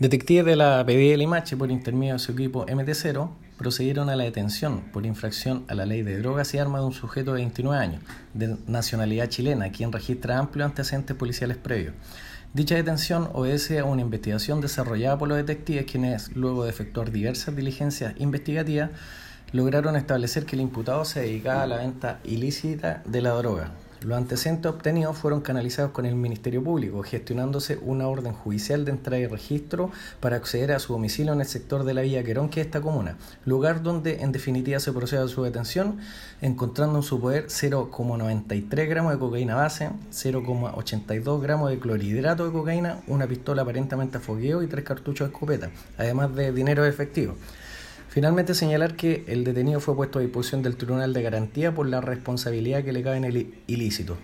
Detectives de la de Limache, por intermedio de su equipo MT0, procedieron a la detención por infracción a la ley de drogas y armas de un sujeto de 29 años, de nacionalidad chilena, quien registra amplios antecedentes policiales previos. Dicha detención obedece a una investigación desarrollada por los detectives, quienes, luego de efectuar diversas diligencias investigativas, lograron establecer que el imputado se dedicaba a la venta ilícita de la droga, los antecedentes obtenidos fueron canalizados con el Ministerio Público, gestionándose una orden judicial de entrada y registro para acceder a su domicilio en el sector de la Villa Querón, que es esta comuna, lugar donde en definitiva se procede a su detención, encontrando en su poder 0,93 gramos de cocaína base, 0,82 gramos de clorhidrato de cocaína, una pistola aparentemente a fogueo y tres cartuchos de escopeta, además de dinero efectivo. Finalmente señalar que el detenido fue puesto a disposición del Tribunal de Garantía por la responsabilidad que le cabe en el ilícito.